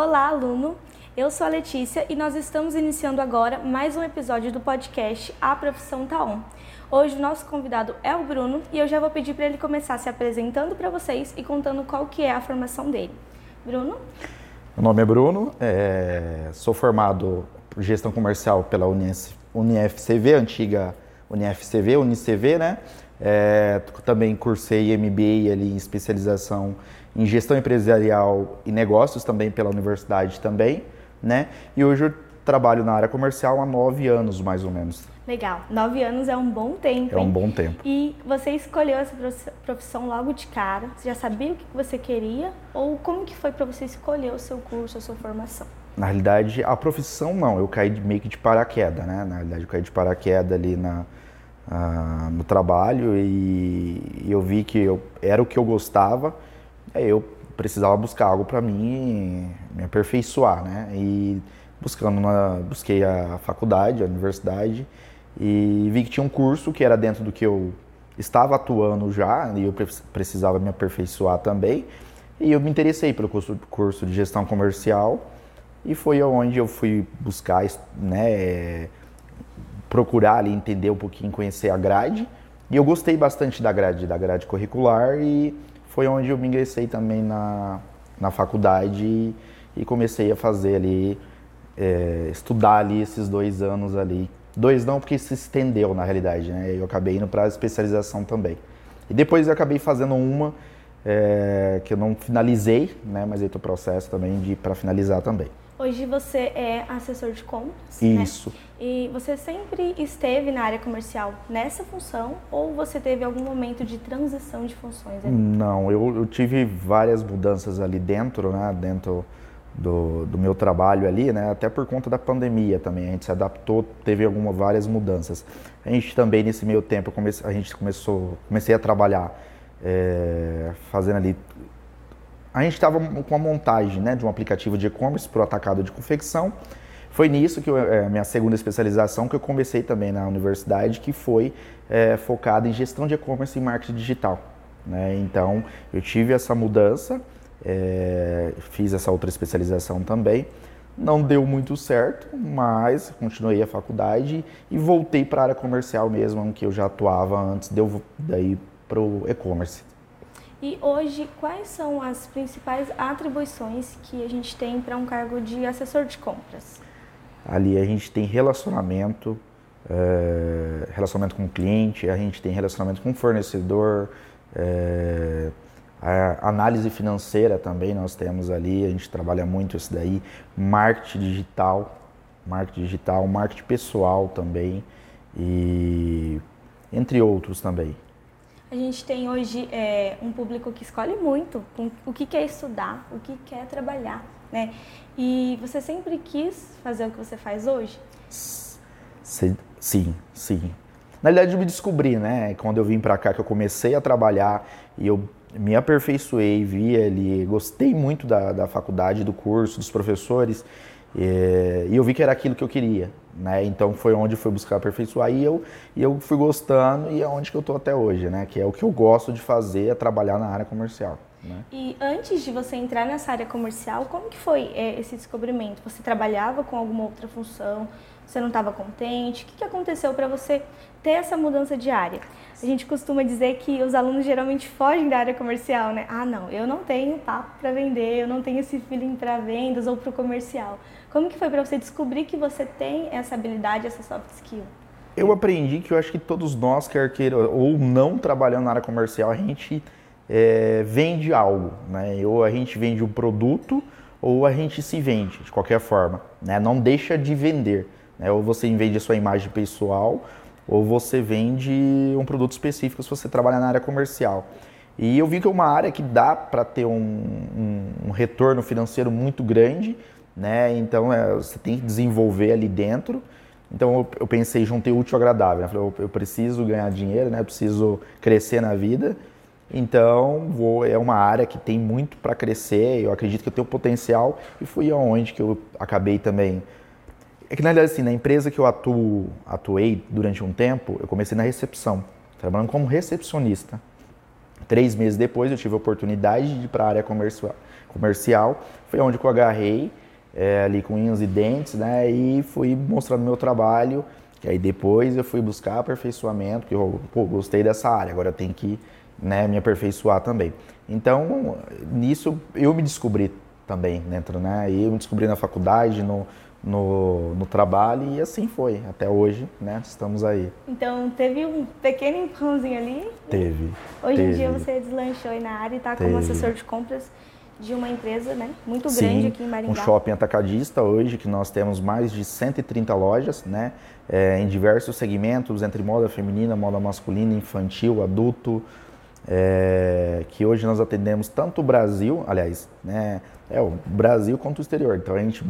Olá, aluno! Eu sou a Letícia e nós estamos iniciando agora mais um episódio do podcast A Profissão Taon. Hoje o nosso convidado é o Bruno e eu já vou pedir para ele começar se apresentando para vocês e contando qual que é a formação dele. Bruno? Meu nome é Bruno, é... sou formado por gestão comercial pela UniFCV, antiga UniFCV, UniCV, né? É... também cursei MBA ali em especialização em gestão empresarial e negócios também pela universidade também, né? E hoje eu trabalho na área comercial há nove anos, mais ou menos. Legal. Nove anos é um bom tempo. É um bom tempo. E você escolheu essa profissão logo de cara? Você já sabia o que você queria? Ou como que foi para você escolher o seu curso, a sua formação? Na realidade, a profissão não. Eu caí meio que de paraquedas, né? Na realidade, eu caí de paraquedas ali na, uh, no trabalho e, e eu vi que eu, era o que eu gostava eu precisava buscar algo para mim me aperfeiçoar, né? E buscando na, busquei a faculdade, a universidade e vi que tinha um curso que era dentro do que eu estava atuando já e eu precisava me aperfeiçoar também. E eu me interessei pelo curso, curso de gestão comercial e foi onde eu fui buscar, né, procurar ali entender um pouquinho, conhecer a grade. E eu gostei bastante da grade, da grade curricular e foi onde eu me ingressei também na, na faculdade e, e comecei a fazer ali, é, estudar ali esses dois anos ali. Dois não, porque se estendeu na realidade, né? Eu acabei indo para a especialização também. E depois eu acabei fazendo uma é, que eu não finalizei, né? Mas aí o processo também de para finalizar também. Hoje você é assessor de compras. Né? Isso. Né? E você sempre esteve na área comercial nessa função ou você teve algum momento de transição de funções? Ali? Não, eu, eu, tive várias mudanças ali dentro, né? Dentro do, do, meu trabalho ali, né? Até por conta da pandemia também. A gente se adaptou, teve algumas várias mudanças. A gente também nesse meio tempo comece, a gente começou, comecei a trabalhar é, fazendo ali a gente estava com a montagem né, de um aplicativo de e-commerce para o atacado de confecção. Foi nisso que eu, é, minha segunda especialização que eu comecei também na universidade, que foi é, focada em gestão de e-commerce e marketing digital. Né? Então eu tive essa mudança, é, fiz essa outra especialização também. Não deu muito certo, mas continuei a faculdade e voltei para a área comercial mesmo, que eu já atuava antes de eu daí para o e-commerce. E hoje, quais são as principais atribuições que a gente tem para um cargo de assessor de compras? Ali a gente tem relacionamento, é, relacionamento com o cliente, a gente tem relacionamento com o fornecedor, é, a análise financeira também nós temos ali, a gente trabalha muito isso daí, marketing digital, marketing digital, marketing pessoal também e entre outros também. A gente tem hoje é, um público que escolhe muito o que quer estudar, o que quer trabalhar, né? E você sempre quis fazer o que você faz hoje? Sim, sim. Na verdade, eu me descobri, né? Quando eu vim para cá, que eu comecei a trabalhar e eu me aperfeiçoei, vi ali, gostei muito da, da faculdade, do curso, dos professores. E, e eu vi que era aquilo que eu queria, né? Então foi onde eu fui buscar aperfeiçoar e eu, e eu fui gostando e é onde que eu estou até hoje, né? Que é o que eu gosto de fazer, é trabalhar na área comercial. Né? E antes de você entrar nessa área comercial, como que foi é, esse descobrimento? Você trabalhava com alguma outra função? Você não estava contente? O que, que aconteceu para você ter essa mudança de área? A gente costuma dizer que os alunos geralmente fogem da área comercial, né? Ah, não, eu não tenho papo para vender, eu não tenho esse feeling para vendas ou para o comercial. Como que foi para você descobrir que você tem essa habilidade, essa soft skill? Eu aprendi que eu acho que todos nós, quer queira ou não trabalhando na área comercial, a gente é, vende algo, né? Ou a gente vende um produto ou a gente se vende de qualquer forma, né? Não deixa de vender, né? Ou você vende a sua imagem pessoal ou você vende um produto específico se você trabalha na área comercial. E eu vi que é uma área que dá para ter um, um, um retorno financeiro muito grande, né? Então é, você tem que desenvolver ali dentro. Então eu, eu pensei, juntei útil ao agradável. Né? Falei, eu, eu, preciso ganhar dinheiro, né? Eu preciso crescer na vida. Então vou, é uma área que tem muito para crescer. Eu acredito que eu tenho potencial e fui aonde que eu acabei também. É que na realidade assim, na empresa que eu atuo, atuei durante um tempo, eu comecei na recepção, trabalhando como recepcionista. três meses depois eu tive a oportunidade de ir para a área comercial, comercial. Foi onde eu agarrei é, ali com unhas e dentes, né? E fui mostrando meu trabalho. E aí depois eu fui buscar aperfeiçoamento, porque eu pô, gostei dessa área, agora eu tenho que né, me aperfeiçoar também. Então, nisso eu me descobri também dentro, né? E eu me descobri na faculdade, no, no, no trabalho e assim foi. Até hoje, né? Estamos aí. Então, teve um pequeno empurrãozinho ali? Teve. Hoje teve. em dia você deslanchou aí na área e está como assessor de compras de uma empresa né, muito grande Sim, aqui em Maringá. um shopping atacadista hoje, que nós temos mais de 130 lojas, né? É, em diversos segmentos, entre moda feminina, moda masculina, infantil, adulto, é, que hoje nós atendemos tanto o Brasil, aliás, né, é o Brasil quanto o exterior. Então a gente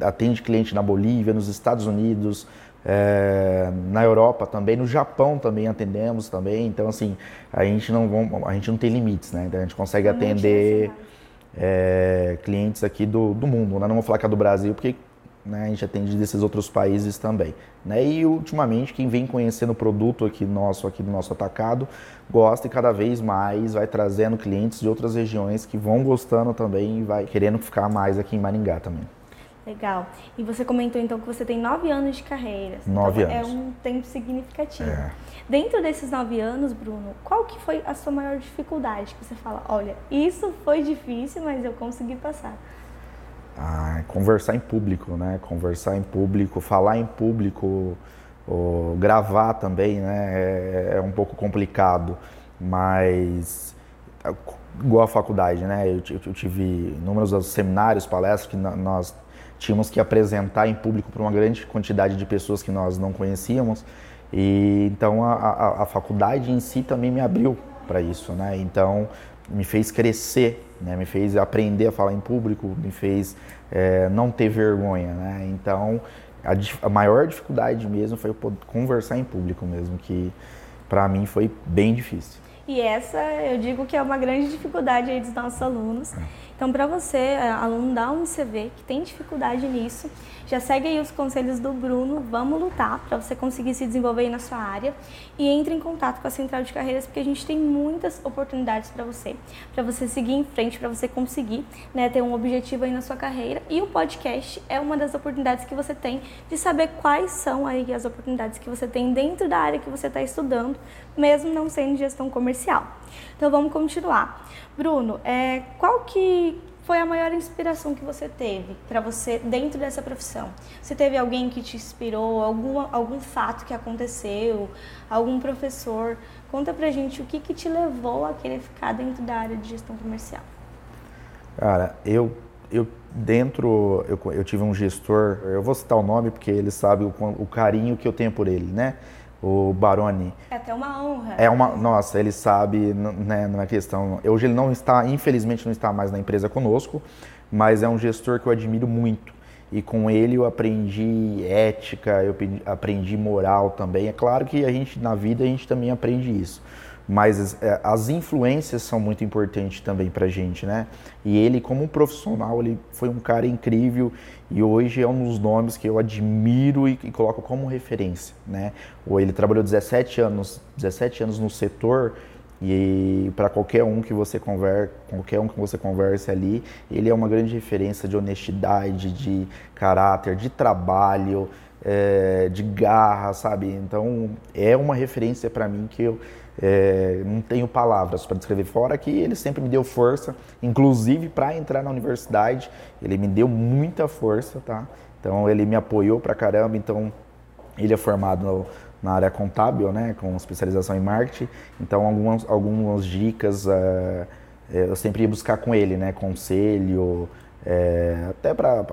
atende cliente na Bolívia, nos Estados Unidos, é, na Europa também, no Japão também atendemos também. Então assim, a gente não a gente não tem limites, né? Então, a gente consegue atender é, clientes aqui do, do mundo. Né? Não vou falar que é do Brasil, porque né, a gente atende desses outros países também. Né? E ultimamente quem vem conhecendo o produto aqui nosso, aqui do nosso atacado, gosta e cada vez mais vai trazendo clientes de outras regiões que vão gostando também e vai querendo ficar mais aqui em Maringá também. Legal. E você comentou então que você tem nove anos de carreira. Nove então, anos. É um tempo significativo. É. Dentro desses nove anos, Bruno, qual que foi a sua maior dificuldade? Que você fala, olha, isso foi difícil, mas eu consegui passar. Ah, conversar em público, né? Conversar em público, falar em público, gravar também, né? É, é, um pouco complicado, mas igual a faculdade, né? Eu, eu tive inúmeros seminários, palestras que nós tínhamos que apresentar em público para uma grande quantidade de pessoas que nós não conhecíamos. E então a, a, a faculdade em si também me abriu para isso, né? Então me fez crescer, né? Me fez aprender a falar em público, me fez é, não ter vergonha, né? Então a, a, maior dificuldade mesmo foi conversar em público mesmo, que para mim foi bem difícil. E essa eu digo que é uma grande dificuldade aí dos nossos alunos. É. Então, para você, é, aluno da UNICV, que tem dificuldade nisso, já segue aí os conselhos do Bruno, vamos lutar para você conseguir se desenvolver aí na sua área e entre em contato com a Central de Carreiras, porque a gente tem muitas oportunidades para você, para você seguir em frente, para você conseguir né, ter um objetivo aí na sua carreira. E o podcast é uma das oportunidades que você tem de saber quais são aí as oportunidades que você tem dentro da área que você está estudando, mesmo não sendo gestão comercial. Então vamos continuar. Bruno, é, qual que foi a maior inspiração que você teve para você dentro dessa profissão? Você teve alguém que te inspirou, algum fato que aconteceu, algum professor? Conta pra gente o que, que te levou a querer ficar dentro da área de gestão comercial. Cara, eu, eu dentro, eu, eu tive um gestor, eu vou citar o nome porque ele sabe o, o carinho que eu tenho por ele, né? O Baroni. É até uma honra. É uma, nossa, ele sabe, né, na questão. Hoje ele não está, infelizmente, não está mais na empresa conosco, mas é um gestor que eu admiro muito. E com ele eu aprendi ética, eu aprendi moral também. É claro que a gente na vida a gente também aprende isso mas é, as influências são muito importantes também para gente, né? E ele, como um profissional, ele foi um cara incrível e hoje é um dos nomes que eu admiro e, e coloco como referência, né? Ele trabalhou 17 anos, 17 anos no setor e para qualquer um que você converse, qualquer um que você converse ali, ele é uma grande referência de honestidade, de caráter, de trabalho, é, de garra, sabe? Então é uma referência para mim que eu é, não tenho palavras para descrever. Fora que ele sempre me deu força, inclusive para entrar na universidade, ele me deu muita força, tá? Então ele me apoiou para caramba. Então ele é formado no, na área contábil, né, com especialização em marketing. Então algumas algumas dicas uh, eu sempre ia buscar com ele, né, conselho. É, até para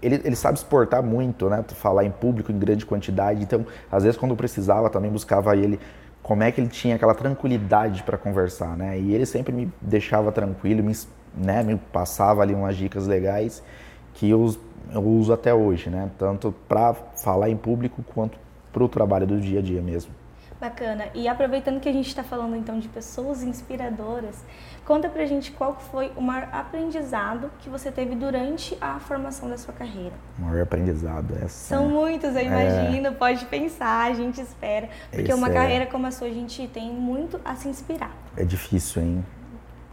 ele, ele sabe exportar muito, né? Falar em público em grande quantidade. Então, às vezes, quando precisava, também buscava ele como é que ele tinha aquela tranquilidade para conversar, né? E ele sempre me deixava tranquilo, me, né, me passava ali umas dicas legais que eu, eu uso até hoje, né? Tanto para falar em público quanto para o trabalho do dia a dia mesmo. Bacana. E aproveitando que a gente está falando então de pessoas inspiradoras, conta pra gente qual foi o maior aprendizado que você teve durante a formação da sua carreira. O maior aprendizado, essa. São muitos, eu é. imagino, é... pode pensar, a gente espera. Porque Esse uma é... carreira como a sua, a gente tem muito a se inspirar. É difícil, hein?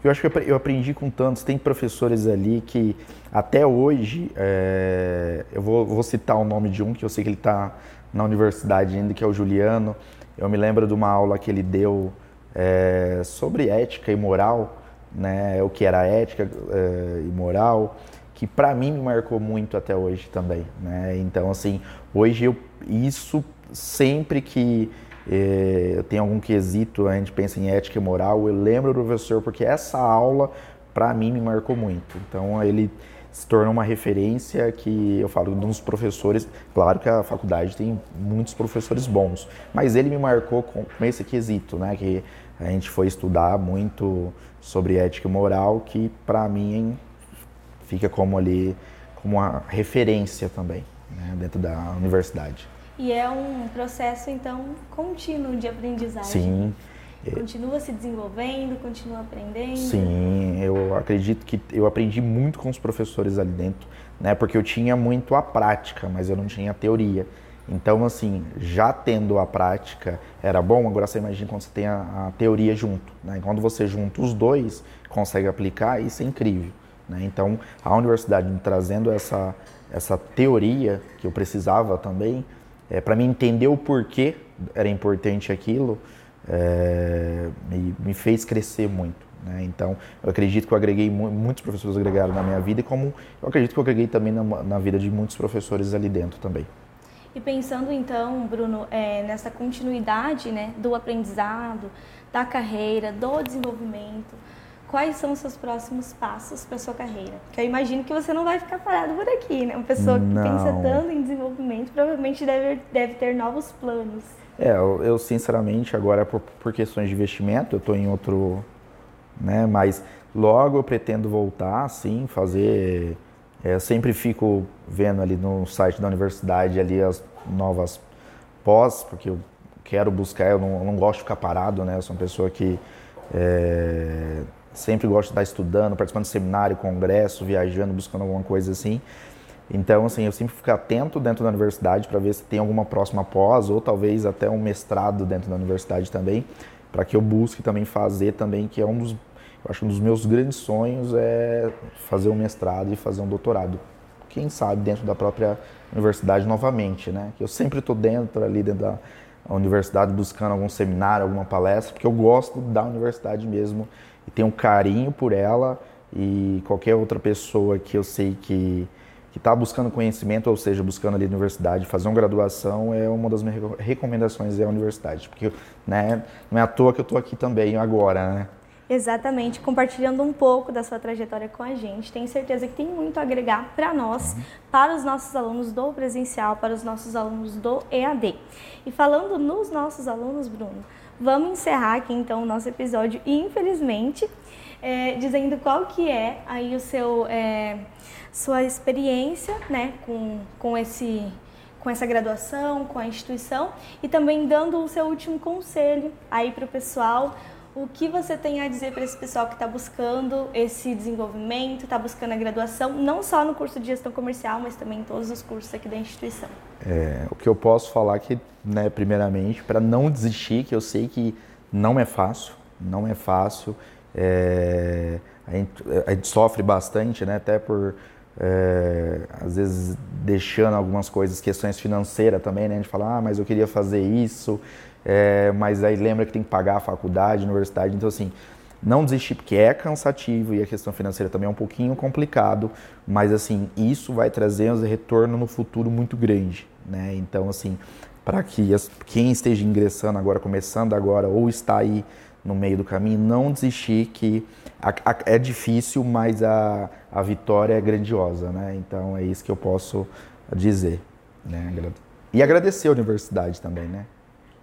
Eu acho que eu aprendi com tantos. Tem professores ali que até hoje, é... eu vou, vou citar o nome de um que eu sei que ele está na universidade ainda, que é o Juliano. Eu me lembro de uma aula que ele deu é, sobre ética e moral, né, o que era ética é, e moral, que para mim me marcou muito até hoje também. Né? Então, assim, hoje eu, isso sempre que é, eu tenho algum quesito, a gente pensa em ética e moral, eu lembro do professor, porque essa aula para mim me marcou muito. Então, ele se tornou uma referência que eu falo de uns professores. Claro que a faculdade tem muitos professores bons, mas ele me marcou com, esse quesito, né? Que a gente foi estudar muito sobre ética e moral, que para mim fica como ali como uma referência também né? dentro da universidade. E é um processo então contínuo de aprendizagem. Sim. Continua se desenvolvendo, continua aprendendo? Sim, eu acredito que eu aprendi muito com os professores ali dentro, né? Porque eu tinha muito a prática, mas eu não tinha a teoria. Então, assim, já tendo a prática era bom, agora você imagina quando você tem a, a teoria junto. Né? Quando você junta os dois, consegue aplicar, isso é incrível. Né? Então, a universidade me trazendo essa, essa teoria que eu precisava também, é, para mim entender o porquê era importante aquilo, é, me, me, fez crescer muito. Né? Então, eu acredito que eu agreguei, muitos professores agregaram na minha vida, e como eu acredito que eu agreguei também na, na vida de muitos professores ali dentro também. E pensando então, Bruno, é, nessa continuidade né, do aprendizado, da carreira, do desenvolvimento, quais são os seus próximos passos para sua carreira? Porque eu imagino que você não vai ficar parado por aqui, né? Uma pessoa que não. pensa tanto em desenvolvimento provavelmente deve, deve ter novos planos. É, eu, eu sinceramente, agora por, por, questões de investimento, eu estou em outro, né, mas logo eu pretendo voltar, sim, fazer, é, sempre fico vendo ali no site da universidade ali as novas pós, porque eu quero buscar, eu não, eu não gosto de ficar parado, né, eu sou uma pessoa que é, sempre gosto de estar estudando, participando de seminário, congresso, viajando, buscando alguma coisa assim, então, assim, eu sempre fico atento dentro da universidade para ver se tem alguma próxima pós ou talvez até um mestrado dentro da universidade também, para que eu busque também fazer também, que é um dos, eu acho um dos meus grandes sonhos é fazer um mestrado e fazer um doutorado. Quem sabe dentro da própria universidade novamente, né? Que eu sempre estou dentro ali dentro da universidade buscando algum seminário, alguma palestra, porque eu gosto da universidade mesmo e tenho um carinho por ela e qualquer outra pessoa que eu sei que que está buscando conhecimento, ou seja, buscando ali a universidade, fazer uma graduação, é uma das minhas recomendações é a universidade, porque né, não é à toa que eu estou aqui também agora, né? Exatamente, compartilhando um pouco da sua trajetória com a gente. Tenho certeza que tem muito a agregar para nós, uhum. para os nossos alunos do presencial, para os nossos alunos do EAD. E falando nos nossos alunos, Bruno, vamos encerrar aqui então o nosso episódio, infelizmente, é, dizendo qual que é aí o seu é, sua experiência, né, com, com esse com essa graduação, com a instituição e também dando o seu último conselho aí para o pessoal, o que você tem a dizer para esse pessoal que está buscando esse desenvolvimento, está buscando a graduação, não só no curso de gestão comercial, mas também em todos os cursos aqui da instituição? É, o que eu posso falar que, né, primeiramente, para não desistir, que eu sei que não é fácil, não é fácil, é, a, gente, a gente sofre bastante, né, até por é, às vezes deixando algumas coisas, questões financeiras também, né? A gente fala, ah, mas eu queria fazer isso, é, mas aí lembra que tem que pagar a faculdade, a universidade, então assim, não desistir porque é cansativo e a questão financeira também é um pouquinho complicado, mas assim, isso vai trazer um retorno no futuro muito grande, né? Então assim, para que as, quem esteja ingressando agora, começando agora ou está aí no meio do caminho, não desistir que a, a, é difícil, mas a, a vitória é grandiosa, né? Então é isso que eu posso dizer, né? E agradecer a universidade também, né?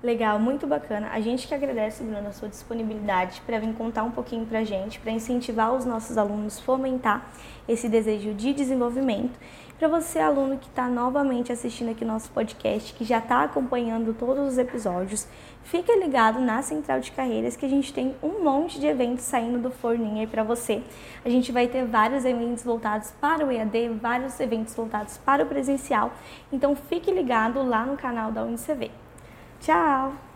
Legal, muito bacana. A gente que agradece, Bruno, a sua disponibilidade para vir contar um pouquinho para a gente, para incentivar os nossos alunos, fomentar esse desejo de desenvolvimento. Para você, aluno que está novamente assistindo aqui nosso podcast, que já está acompanhando todos os episódios, fica ligado na Central de Carreiras que a gente tem um monte de eventos saindo do forninho aí para você. A gente vai ter vários eventos voltados para o EAD, vários eventos voltados para o presencial. Então fique ligado lá no canal da UNICV. Tchau!